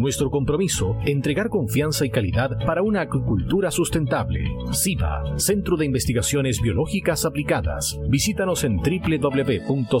Nuestro compromiso, entregar confianza y calidad para una acuicultura sustentable. SIVA, Centro de Investigaciones Biológicas Aplicadas. Visítanos en www.siva.cl.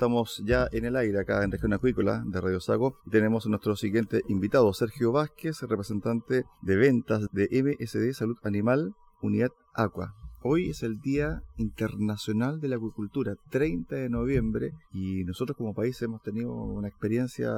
Estamos ya en el aire acá en Región Acuícola de Radio Sago. Tenemos a nuestro siguiente invitado, Sergio Vázquez, representante de ventas de MSD Salud Animal, Unidad Aqua. Hoy es el Día Internacional de la Acuicultura, 30 de noviembre, y nosotros como país hemos tenido una experiencia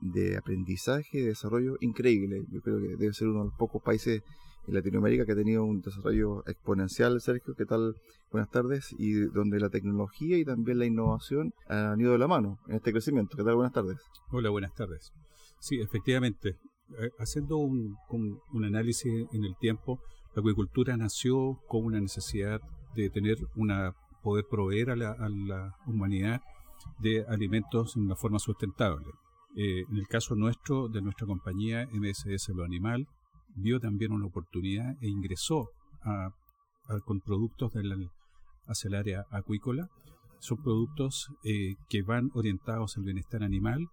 de aprendizaje y desarrollo increíble. Yo creo que debe ser uno de los pocos países en Latinoamérica que ha tenido un desarrollo exponencial, Sergio, ¿qué tal? Buenas tardes, y donde la tecnología y también la innovación han ido de la mano en este crecimiento. ¿Qué tal? Buenas tardes. Hola, buenas tardes. Sí, efectivamente, eh, haciendo un, análisis en el tiempo, la acuicultura nació con una necesidad de tener una poder proveer a la, a la humanidad de alimentos en una forma sustentable. Eh, en el caso nuestro, de nuestra compañía MSS Lo Animal, vio también una oportunidad e ingresó con productos del, hacia el área acuícola. Son productos eh, que van orientados al bienestar animal,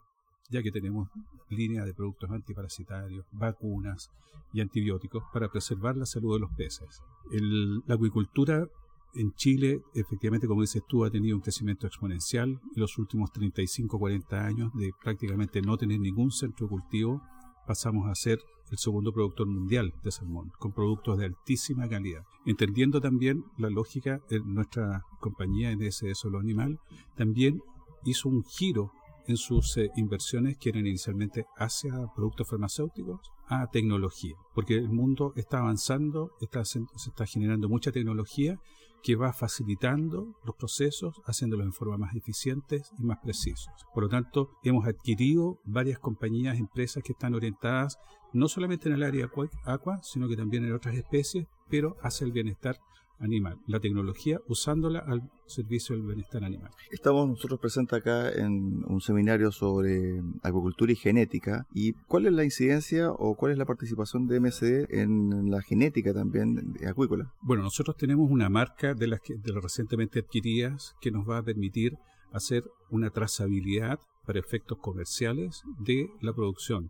ya que tenemos línea de productos antiparasitarios, vacunas y antibióticos para preservar la salud de los peces. la acuicultura en Chile, efectivamente, como dices tú, ha tenido un crecimiento exponencial en los últimos 35 40 años de prácticamente no tener ningún centro de cultivo, pasamos a ser el segundo productor mundial de salmón, con productos de altísima calidad. Entendiendo también la lógica, nuestra compañía en ese solo animal también hizo un giro en sus eh, inversiones que eran inicialmente hacia productos farmacéuticos a tecnología, porque el mundo está avanzando, está, se está generando mucha tecnología que va facilitando los procesos, haciéndolos en forma más eficientes y más precisos. Por lo tanto, hemos adquirido varias compañías, empresas que están orientadas no solamente en el área aqua, sino que también en otras especies, pero hacia el bienestar animal, la tecnología usándola al servicio del bienestar animal. Estamos nosotros presentes acá en un seminario sobre acuicultura y genética. ¿Y cuál es la incidencia o cuál es la participación de MSD en la genética también acuícola? Bueno, nosotros tenemos una marca de las, que, de las recientemente adquiridas que nos va a permitir hacer una trazabilidad para efectos comerciales de la producción.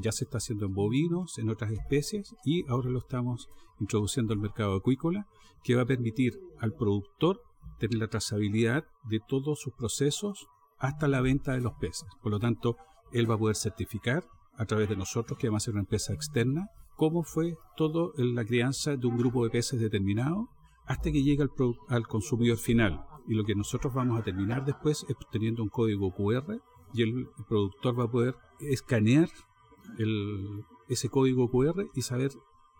Ya se está haciendo en bovinos, en otras especies, y ahora lo estamos introduciendo al mercado acuícola, que va a permitir al productor tener la trazabilidad de todos sus procesos hasta la venta de los peces. Por lo tanto, él va a poder certificar a través de nosotros, que además es una empresa externa, cómo fue toda la crianza de un grupo de peces determinado hasta que llegue al, al consumidor final. Y lo que nosotros vamos a terminar después es teniendo un código QR y el productor va a poder escanear el, ese código QR y saber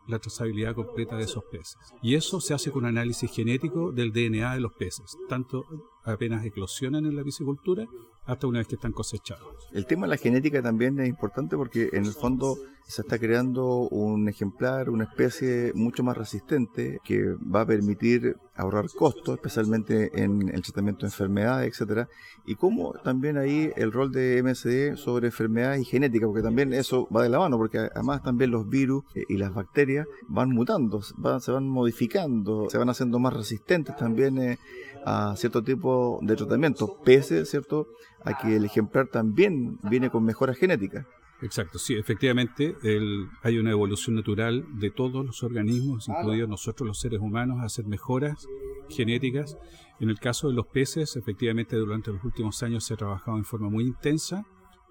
la trazabilidad completa de esos peces. Y eso se hace con análisis genético del DNA de los peces, tanto apenas eclosionan en la piscicultura hasta una vez que están cosechados. El tema de la genética también es importante porque en el fondo se está creando un ejemplar, una especie mucho más resistente que va a permitir ahorrar costos, especialmente en el tratamiento de enfermedades, etcétera, y como también ahí el rol de MSD sobre enfermedades y genética, porque también eso va de la mano, porque además también los virus y las bacterias van mutando, se van modificando, se van haciendo más resistentes también eh, a cierto tipo de tratamiento, pese, ¿cierto?, a que el ejemplar también viene con mejoras genéticas. Exacto, sí, efectivamente hay una evolución natural de todos los organismos, incluidos nosotros los seres humanos, a hacer mejoras genéticas. En el caso de los peces, efectivamente durante los últimos años se ha trabajado en forma muy intensa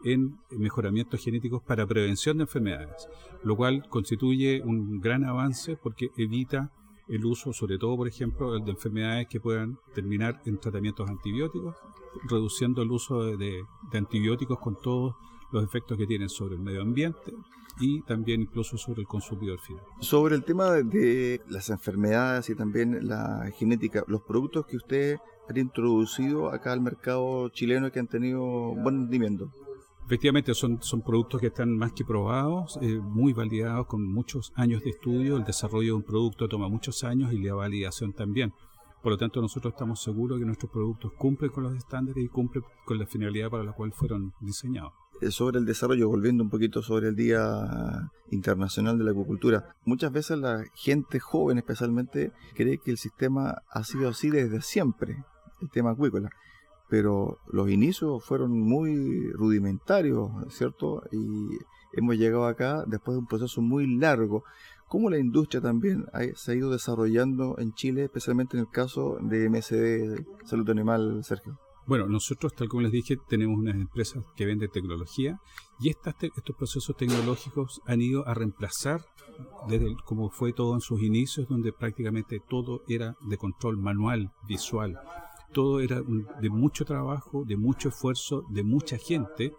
en mejoramientos genéticos para prevención de enfermedades, lo cual constituye un gran avance porque evita el uso, sobre todo, por ejemplo, de enfermedades que puedan terminar en tratamientos antibióticos, reduciendo el uso de, antibióticos con todos los efectos que tienen sobre el medio ambiente y también incluso sobre el consumidor final. Sobre el tema de las enfermedades y también la genética, los productos que usted ha introducido acá al mercado chileno y que han tenido buen rendimiento. Efectivamente, son, son productos que están más que probados, eh, muy validados con muchos años de estudio. El desarrollo de un producto toma muchos años y la validación también. Por lo tanto, nosotros estamos seguros que nuestros productos cumplen con los estándares y cumplen con la finalidad para la cual fueron diseñados. Eh, sobre el desarrollo, volviendo un poquito sobre el Día Internacional de la Acuicultura, muchas veces la gente joven especialmente cree que el sistema ha sido así desde siempre, el tema acuícola, pero los inicios fueron muy rudimentarios, ¿cierto? Y hemos llegado acá después de un proceso muy largo. ¿Cómo la industria también se ha ido desarrollando en Chile, especialmente en el caso de MSD Salud Animal, Sergio? Bueno, nosotros, tal como les dije, tenemos unas empresas que venden tecnología y estas estos procesos tecnológicos han ido a reemplazar, desde como fue todo en sus inicios, donde prácticamente todo era de control manual, visual. Todo era de mucho trabajo, de mucho esfuerzo, de mucha gente.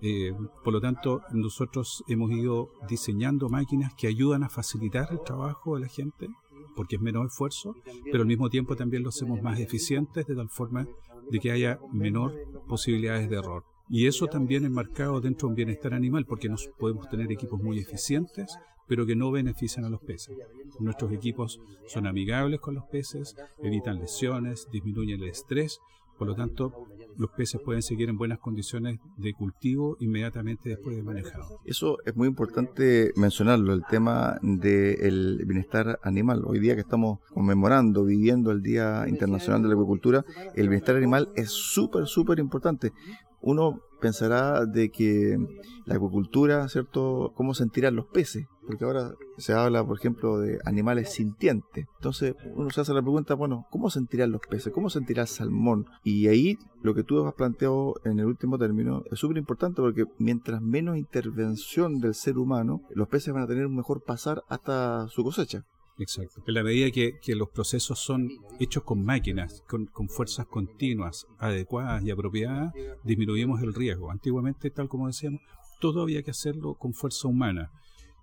Eh, por lo tanto, nosotros hemos ido diseñando máquinas que ayudan a facilitar el trabajo de la gente, porque es menos esfuerzo, pero al mismo tiempo también lo hacemos más eficientes de tal forma de que haya menor posibilidades de error. Y eso también es marcado dentro de un bienestar animal, porque nos podemos tener equipos muy eficientes, pero que no benefician a los peces. Nuestros equipos son amigables con los peces, evitan lesiones, disminuyen el estrés, por lo tanto, los peces pueden seguir en buenas condiciones de cultivo inmediatamente después de manejado. Eso es muy importante mencionarlo, el tema del bienestar animal. Hoy día que estamos conmemorando, viviendo el Día Internacional de la Agricultura, el bienestar animal es súper, súper importante. Uno pensará de que la acuicultura, ¿cierto? ¿Cómo sentirán los peces? Porque ahora se habla, por ejemplo, de animales sintientes. Entonces uno se hace la pregunta, bueno, ¿cómo sentirán los peces? ¿Cómo sentirá el salmón? Y ahí lo que tú has planteado en el último término es súper importante porque mientras menos intervención del ser humano, los peces van a tener un mejor pasar hasta su cosecha. Exacto. En la medida que, los procesos son hechos con máquinas, con, fuerzas continuas, adecuadas y apropiadas, disminuimos el riesgo. Antiguamente, tal como decíamos, todo había que hacerlo con fuerza humana.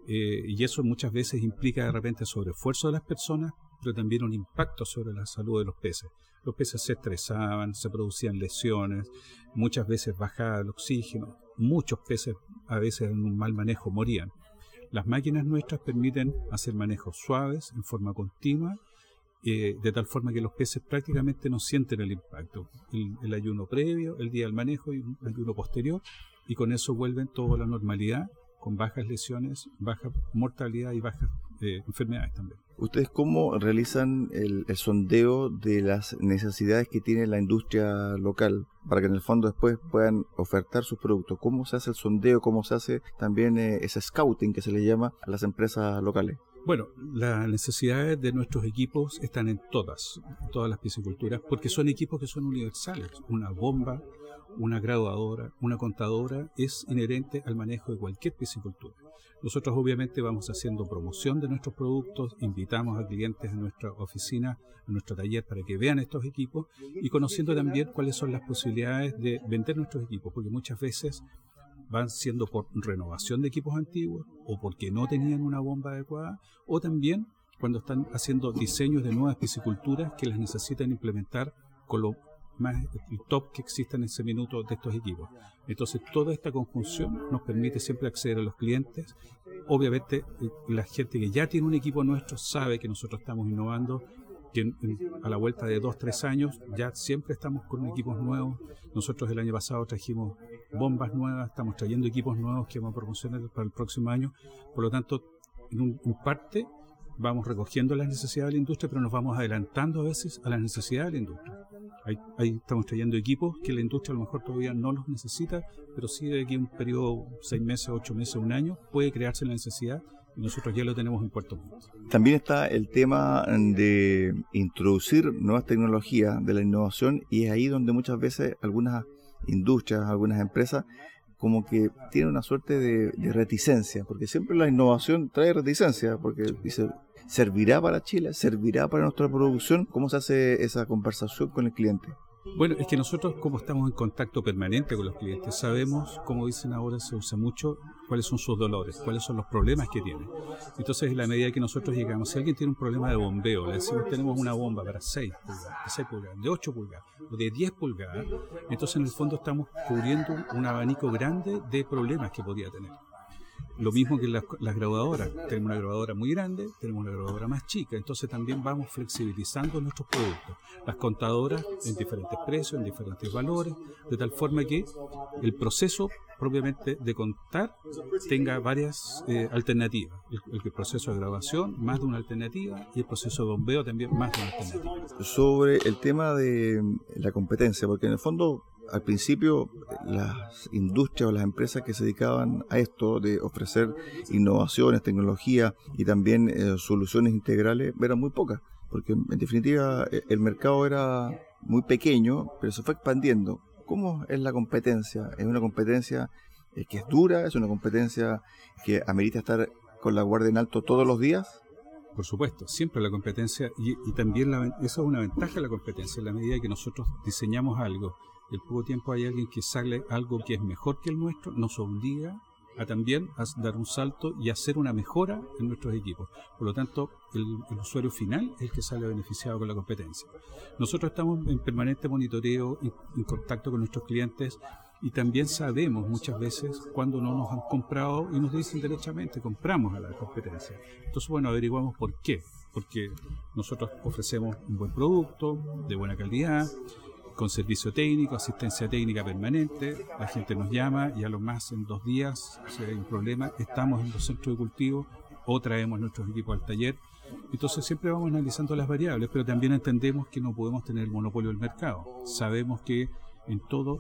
Eh, y eso muchas veces implica de repente sobreesfuerzo de las personas, pero también un impacto sobre la salud de los peces. Los peces se estresaban, se producían lesiones, muchas veces bajaba el oxígeno, muchos peces a veces en un mal manejo morían. Las máquinas nuestras permiten hacer manejos suaves, en forma continua, eh, de tal forma que los peces prácticamente no sienten el impacto. El, ayuno previo, el día del manejo y el ayuno posterior, y con eso vuelven toda la normalidad con bajas lesiones, baja mortalidad y bajas eh, enfermedades también. ¿Ustedes cómo realizan el, sondeo de las necesidades que tiene la industria local para que en el fondo después puedan ofertar sus productos? ¿Cómo se hace el sondeo? ¿Cómo se hace también eh, ese scouting que se le llama a las empresas locales? Bueno, las necesidades de nuestros equipos están en todas, todas las pisciculturas, porque son equipos que son universales. Una bomba, una graduadora, una contadora es inherente al manejo de cualquier piscicultura. Nosotros obviamente vamos haciendo promoción de nuestros productos, invitamos a clientes a nuestra oficina, a nuestro taller para que vean estos equipos y conociendo también cuáles son las posibilidades de vender nuestros equipos, porque muchas veces van siendo por renovación de equipos antiguos o porque no tenían una bomba adecuada o también cuando están haciendo diseños de nuevas pisciculturas que las necesitan implementar con lo más el top que exista en ese minuto de estos equipos. Entonces, toda esta conjunción nos permite siempre acceder a los clientes. Obviamente, la gente que ya tiene un equipo nuestro sabe que nosotros estamos innovando, que a la vuelta de dos, tres años ya siempre estamos con equipos nuevos. Nosotros el año pasado trajimos bombas nuevas, estamos trayendo equipos nuevos que vamos a promocionar para el próximo año. Por lo tanto, en, un, en parte vamos recogiendo las necesidades de la industria, pero nos vamos adelantando a veces a las necesidades de la industria. Ahí, estamos trayendo equipos que la industria a lo mejor todavía no los necesita, pero sí de aquí un periodo, seis meses, ocho meses, un año, puede crearse la necesidad y nosotros ya lo tenemos en Puerto Montt. También está el tema de introducir nuevas tecnologías, de la innovación, y es ahí donde muchas veces algunas industrias, algunas empresas, como que tienen una suerte de, de reticencia, porque siempre la innovación trae reticencia, porque dice, ¿servirá para Chile? ¿Servirá para nuestra producción? ¿Cómo se hace esa conversación con el cliente? Bueno, es que nosotros como estamos en contacto permanente con los clientes, sabemos, como dicen ahora, se usa mucho, cuáles son sus dolores, cuáles son los problemas que tienen. Entonces, en la medida que nosotros llegamos, si alguien tiene un problema de bombeo, le decimos tenemos una bomba para 6 pulgadas, de 6 pulgadas, de 8 pulgadas o de 10 pulgadas, entonces en el fondo estamos cubriendo un abanico grande de problemas que podría tener. Lo mismo que las, graduadoras. Tenemos una grabadora muy grande, tenemos una grabadora más chica, entonces también vamos flexibilizando nuestros productos. Las contadoras en diferentes precios, en diferentes valores, de tal forma que el proceso propiamente de contar tenga varias eh, alternativas. El, proceso de grabación, más de una alternativa, y el proceso de bombeo también más de una alternativa. Sobre el tema de la competencia, porque en el fondo al principio las industrias o las empresas que se dedicaban a esto de ofrecer innovaciones, tecnología y también eh, soluciones integrales eran muy pocas, porque en definitiva e, el mercado era muy pequeño, pero se fue expandiendo. ¿Cómo es la competencia? ¿Es una competencia eh, que es dura? ¿Es una competencia que amerita estar con la guardia en alto todos los días? Por supuesto, siempre la competencia, y, también la, eso es una ventaja de la competencia, en la medida que nosotros diseñamos algo el poco tiempo hay alguien que sale algo que es mejor que el nuestro, nos obliga a también a dar un salto y hacer una mejora en nuestros equipos. Por lo tanto, el, usuario final es el que sale beneficiado con la competencia. Nosotros estamos en permanente monitoreo, en, contacto con nuestros clientes y también sabemos muchas veces cuando no nos han comprado y nos dicen derechamente, compramos a la competencia. Entonces, bueno, averiguamos por qué. Porque nosotros ofrecemos un buen producto, de buena calidad, con servicio técnico, asistencia técnica permanente. La gente nos llama y a lo más en dos días, si hay un problema, estamos en los centros de cultivo o traemos nuestros equipos al taller. Entonces siempre vamos analizando las variables, pero también entendemos que no podemos tener el monopolio del mercado. Sabemos que en todo,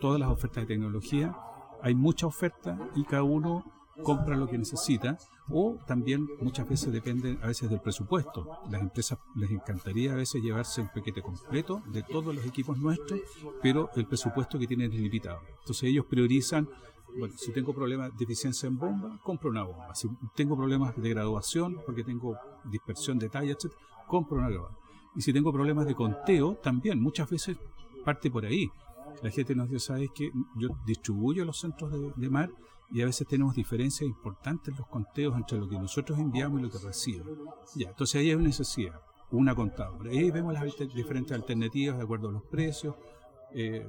todas las ofertas de tecnología hay mucha oferta y cada uno compra lo que necesita o también muchas veces depende a veces del presupuesto. Las empresas les encantaría a veces llevarse el paquete completo de todos los equipos nuestros, pero el presupuesto que tienen es limitado. Entonces ellos priorizan, bueno, si tengo problemas de eficiencia en bomba, compro una bomba. Si tengo problemas de graduación, porque tengo dispersión de talla, etc., compro una grabadora. Y si tengo problemas de conteo, también muchas veces parte por ahí. La gente nos dice, ¿sabes que Yo distribuyo los centros de mar y a veces tenemos diferencias importantes en los conteos entre lo que nosotros enviamos y lo que reciben. Ya, entonces ahí hay una necesidad, una contadora. Ahí vemos las diferentes alternativas de acuerdo a los precios eh,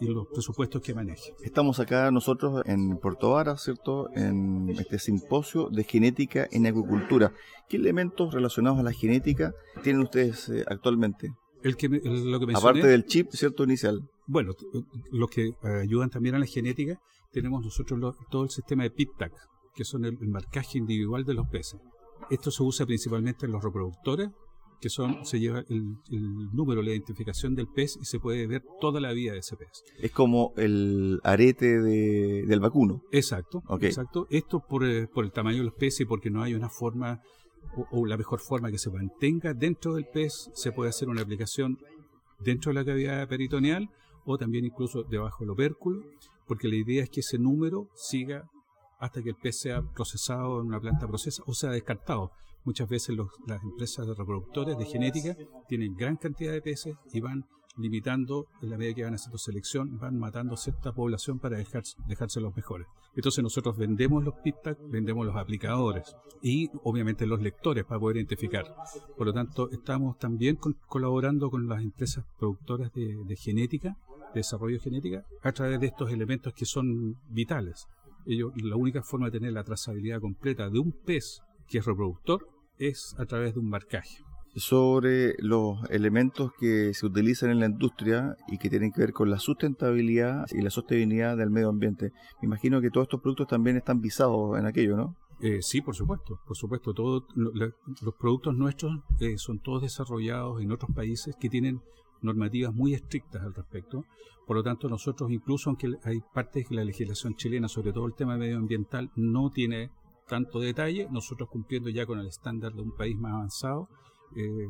y, los presupuestos que maneje. Estamos acá nosotros en Puerto Vara, ¿cierto? En este simposio de genética en agricultura. ¿Qué elementos relacionados a la genética tienen ustedes eh, actualmente? El que, lo que Aparte del chip, ¿cierto? Inicial. Bueno, los que ayudan también a la genética, tenemos nosotros todo el sistema de PITTAC, que son el, marcaje individual de los peces. Esto se usa principalmente en los reproductores, que son se lleva el, número, la identificación del pez y se puede ver toda la vida de ese pez. Es como el arete del vacuno. Exacto, exacto. Esto por, eh, por el tamaño de los peces y porque no hay una forma o, la mejor forma que se mantenga dentro del pez, se puede hacer una aplicación dentro de la cavidad peritoneal o también incluso debajo del opérculo, porque la idea es que ese número siga hasta que el pez sea procesado en una planta procesa o sea descartado. Muchas veces las empresas de reproductores de genética tienen gran cantidad de peces y van limitando, en la medida que van haciendo selección, van matando cierta población para dejar, dejarse los mejores. Entonces nosotros vendemos los PITAC, vendemos los aplicadores y obviamente los lectores para poder identificar. Por lo tanto, estamos también colaborando con las empresas productoras de, genética, de desarrollo genética, a través de estos elementos que son vitales. Ellos, la única forma de tener la trazabilidad completa de un pez que es reproductor es a través de un marcaje sobre los elementos que se utilizan en la industria y que tienen que ver con la sustentabilidad y la sostenibilidad del medio ambiente. Me imagino que todos estos productos también están visados en aquello, ¿no? Eh, sí, por supuesto, por supuesto. Todos los productos nuestros eh, son todos desarrollados en otros países que tienen normativas muy estrictas al respecto. Por lo tanto, nosotros, incluso aunque hay partes de la legislación chilena, sobre todo el tema medioambiental, no tiene tanto detalle, nosotros cumpliendo ya con el estándar de un país más avanzado, eh,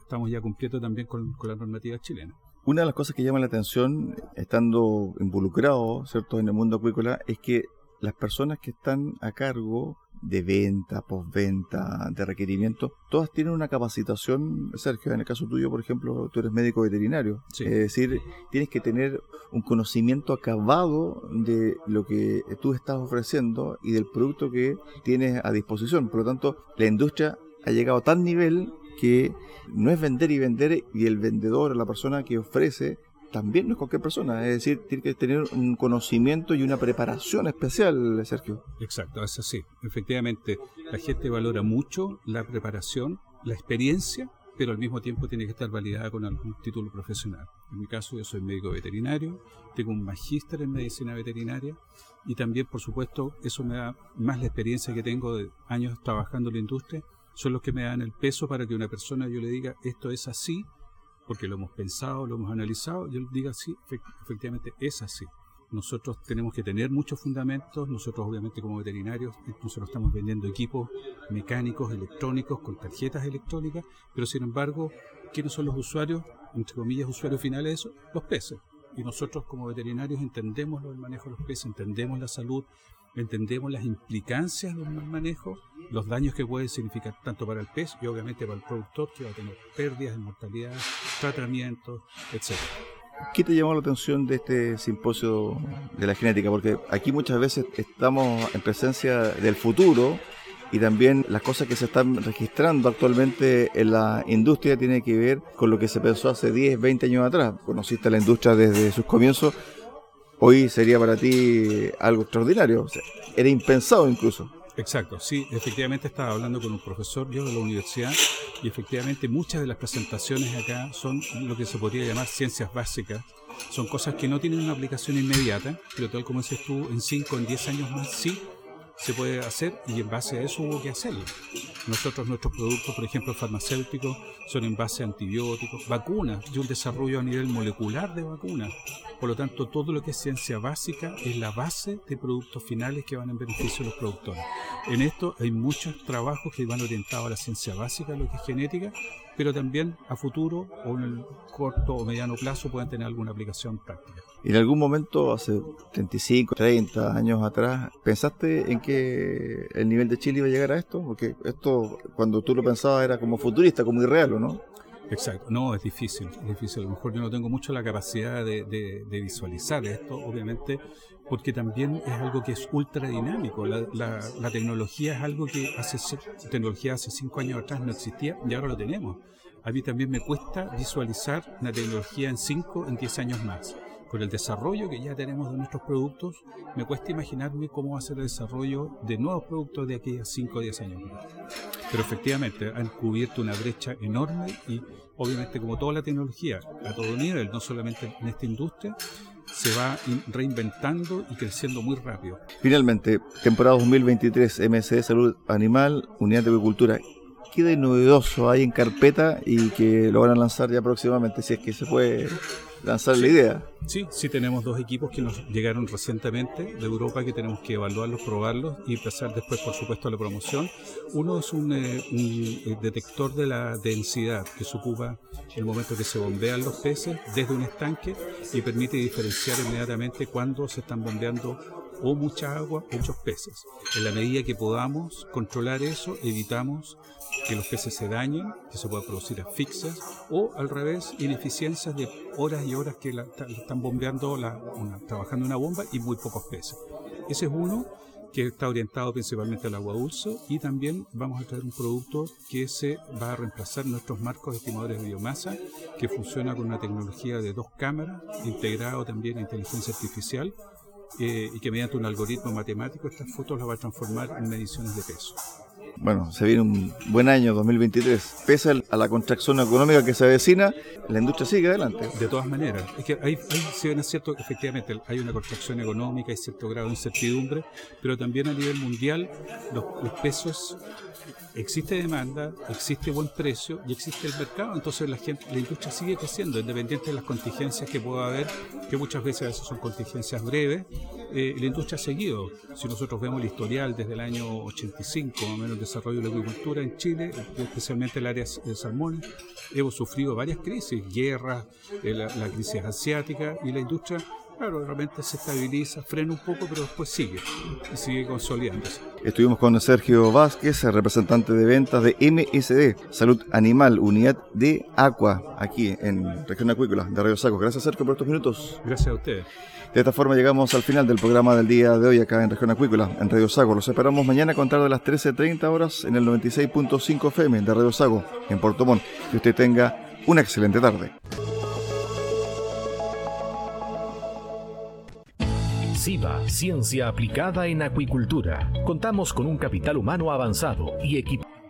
estamos ya cumpliendo también con, la normativa chilena. Una de las cosas que llama la atención, estando involucrado ¿cierto? en el mundo acuícola, es que las personas que están a cargo de venta, postventa, de requerimiento, todas tienen una capacitación, Sergio, en el caso tuyo, por ejemplo, tú eres médico veterinario, es decir, tienes que tener un conocimiento acabado de lo que tú estás ofreciendo y del producto que tienes a disposición. Por lo tanto, la industria ha llegado a tal nivel que no es vender y vender y el vendedor, la persona que ofrece, también no es cualquier persona, es decir, tiene que tener un conocimiento y una preparación especial, Sergio. Exacto, es así. Efectivamente, la gente valora mucho la preparación, la experiencia, pero al mismo tiempo tiene que estar validada con algún título profesional. En mi caso, yo soy médico veterinario, tengo un magíster en medicina veterinaria y también, por supuesto, eso me da más la experiencia que tengo de años trabajando en la industria son los que me dan el peso para que una persona yo le diga esto es así, porque lo hemos pensado, lo hemos analizado, yo diga sí, efectivamente es así. Nosotros tenemos que tener muchos fundamentos, nosotros obviamente como veterinarios, nosotros estamos vendiendo equipos mecánicos, electrónicos, con tarjetas electrónicas, pero sin embargo, ¿quiénes son los usuarios, entre comillas, usuarios finales de eso? Los peces. Y nosotros como veterinarios entendemos el manejo de los peces, entendemos la salud, entendemos las implicancias de un mal manejo, los daños que puede significar tanto para el pez y obviamente para el productor que va a tener pérdidas mortalidad, tratamientos, etc. ¿Qué te llamó la atención de este simposio de la genética? Porque aquí muchas veces estamos en presencia del futuro y también las cosas que se están registrando actualmente en la industria tienen que ver con lo que se pensó hace 10, 20 años atrás. Conociste la industria desde sus comienzos hoy sería para ti algo extraordinario. era impensado incluso. Exacto, sí, efectivamente estaba hablando con un profesor yo de la universidad y efectivamente muchas de las presentaciones acá son lo que se podría llamar ciencias básicas. Son cosas que no tienen una aplicación inmediata, pero tal como dices tú, en 5, en 10 años más sí se puede hacer y en base a eso hubo que hacerlo. Nosotros, nuestros productos, por ejemplo, farmacéuticos, son en base a antibióticos, vacunas, y un desarrollo a nivel molecular de vacunas. Por lo tanto, todo lo que es ciencia básica es la base de productos finales que van en beneficio de los productores. En esto hay muchos trabajos que van orientados a la ciencia básica, lo que es genética, pero también a futuro o en el corto o mediano plazo pueden tener alguna aplicación práctica. ¿Y en algún momento, hace 35, 30 años atrás, pensaste en que el nivel de Chile iba a llegar a esto? Porque esto, cuando tú lo pensabas, era como futurista, como irreal, ¿o no? Exacto, no, es difícil, es difícil. A lo mejor yo no tengo mucho la capacidad de, visualizar esto, obviamente, porque también es algo que es ultra dinámico. La, la, tecnología es algo que hace, tecnología hace cinco años atrás no existía y ahora lo tenemos. A mí también me cuesta visualizar una tecnología en cinco, en diez años más. Con el desarrollo que ya tenemos de nuestros productos, me cuesta imaginarme cómo va a ser el desarrollo de nuevos productos de aquí a 5 o 10 años. Pero efectivamente han cubierto una brecha enorme y obviamente como toda la tecnología a todo nivel, no solamente en esta industria, se va reinventando y creciendo muy rápido. Finalmente, temporada 2023, MSD Salud Animal, Unidad de Agricultura. ¿Qué de novedoso hay en carpeta y que lo van a lanzar ya próximamente, si es que se puede lanzar la idea? Sí, sí tenemos dos equipos que nos llegaron recientemente de Europa que tenemos que evaluarlos, probarlos y pasar después, por supuesto, a la promoción. Uno es un, eh, eh, detector de la densidad que se ocupa en el momento que se bombean los peces desde un estanque y permite diferenciar inmediatamente cuando se están bombeando o mucha agua muchos peces. En la medida que podamos controlar eso, evitamos que los peces se dañen, que se pueda producir asfixias o al revés, ineficiencias de horas y horas que están bombeando, la, trabajando una bomba y muy pocos peces. Ese es uno que está orientado principalmente al agua dulce y también vamos a traer un producto que se va a reemplazar nuestros marcos estimadores de biomasa que funciona con una tecnología de dos cámaras integrado también a inteligencia artificial eh, y que mediante un algoritmo matemático estas fotos las va a transformar en mediciones de peso. Bueno, se viene un buen año 2023. Pese a la contracción económica que se avecina, la industria sigue adelante. De todas maneras, es que hay, si bien es cierto, efectivamente hay una contracción económica, hay cierto grado de incertidumbre, pero también a nivel mundial los, los pesos existe demanda, existe buen precio y existe el mercado, entonces la gente, la industria sigue creciendo, independiente de las contingencias que pueda haber, que muchas veces son contingencias breves, eh, la industria ha seguido. Si nosotros vemos el historial desde el año 85, más o menos el desarrollo de la agricultura en Chile, especialmente el área de salmón, hemos sufrido varias crisis, guerras, eh, la, la crisis asiática y la industria Claro, realmente se estabiliza, frena un poco, pero después sigue y sigue consolidándose. Estuvimos con Sergio Vázquez, representante de ventas de MSD, Salud Animal, Unidad de Aqua, aquí en Región Acuícola de Radio Saco. Gracias, Sergio, por estos minutos. Gracias a ustedes. De esta forma llegamos al final del programa del día de hoy acá en Región Acuícola, en Radio Sago. Los esperamos mañana a contar de las 13.30 horas en el 96.5 FM de Radio Sago, en Puerto Montt. Que usted tenga una excelente tarde. Ciencia aplicada en acuicultura. Contamos con un capital humano avanzado y equipado